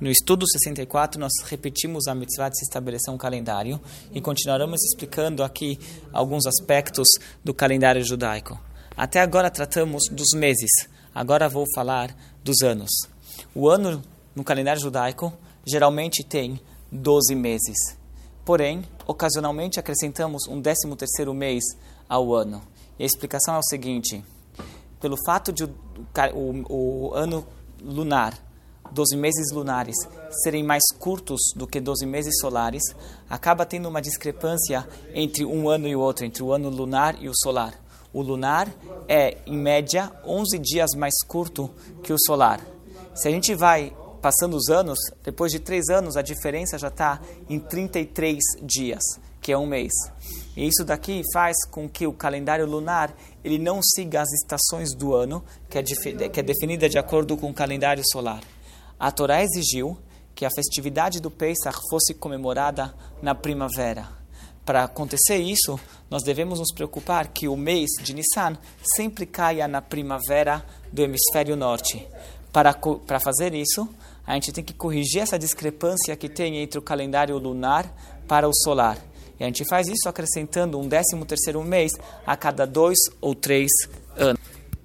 No estudo 64, nós repetimos a mitzvah de se estabelecer um calendário e continuaremos explicando aqui alguns aspectos do calendário judaico. Até agora tratamos dos meses, agora vou falar dos anos. O ano no calendário judaico geralmente tem 12 meses. Porém, ocasionalmente acrescentamos um 13 terceiro mês ao ano. E a explicação é o seguinte: pelo fato de o, o, o ano lunar 12 meses lunares serem mais curtos do que 12 meses solares, acaba tendo uma discrepância entre um ano e o outro, entre o ano lunar e o solar. O lunar é, em média, 11 dias mais curto que o solar. Se a gente vai passando os anos, depois de três anos, a diferença já está em 33 dias, que é um mês. E isso daqui faz com que o calendário lunar ele não siga as estações do ano, que é, que é definida de acordo com o calendário solar a Torá exigiu que a festividade do Pesach fosse comemorada na primavera. Para acontecer isso, nós devemos nos preocupar que o mês de Nissan sempre caia na primavera do hemisfério norte. Para, para fazer isso, a gente tem que corrigir essa discrepância que tem entre o calendário lunar para o solar. E a gente faz isso acrescentando um décimo terceiro mês a cada dois ou três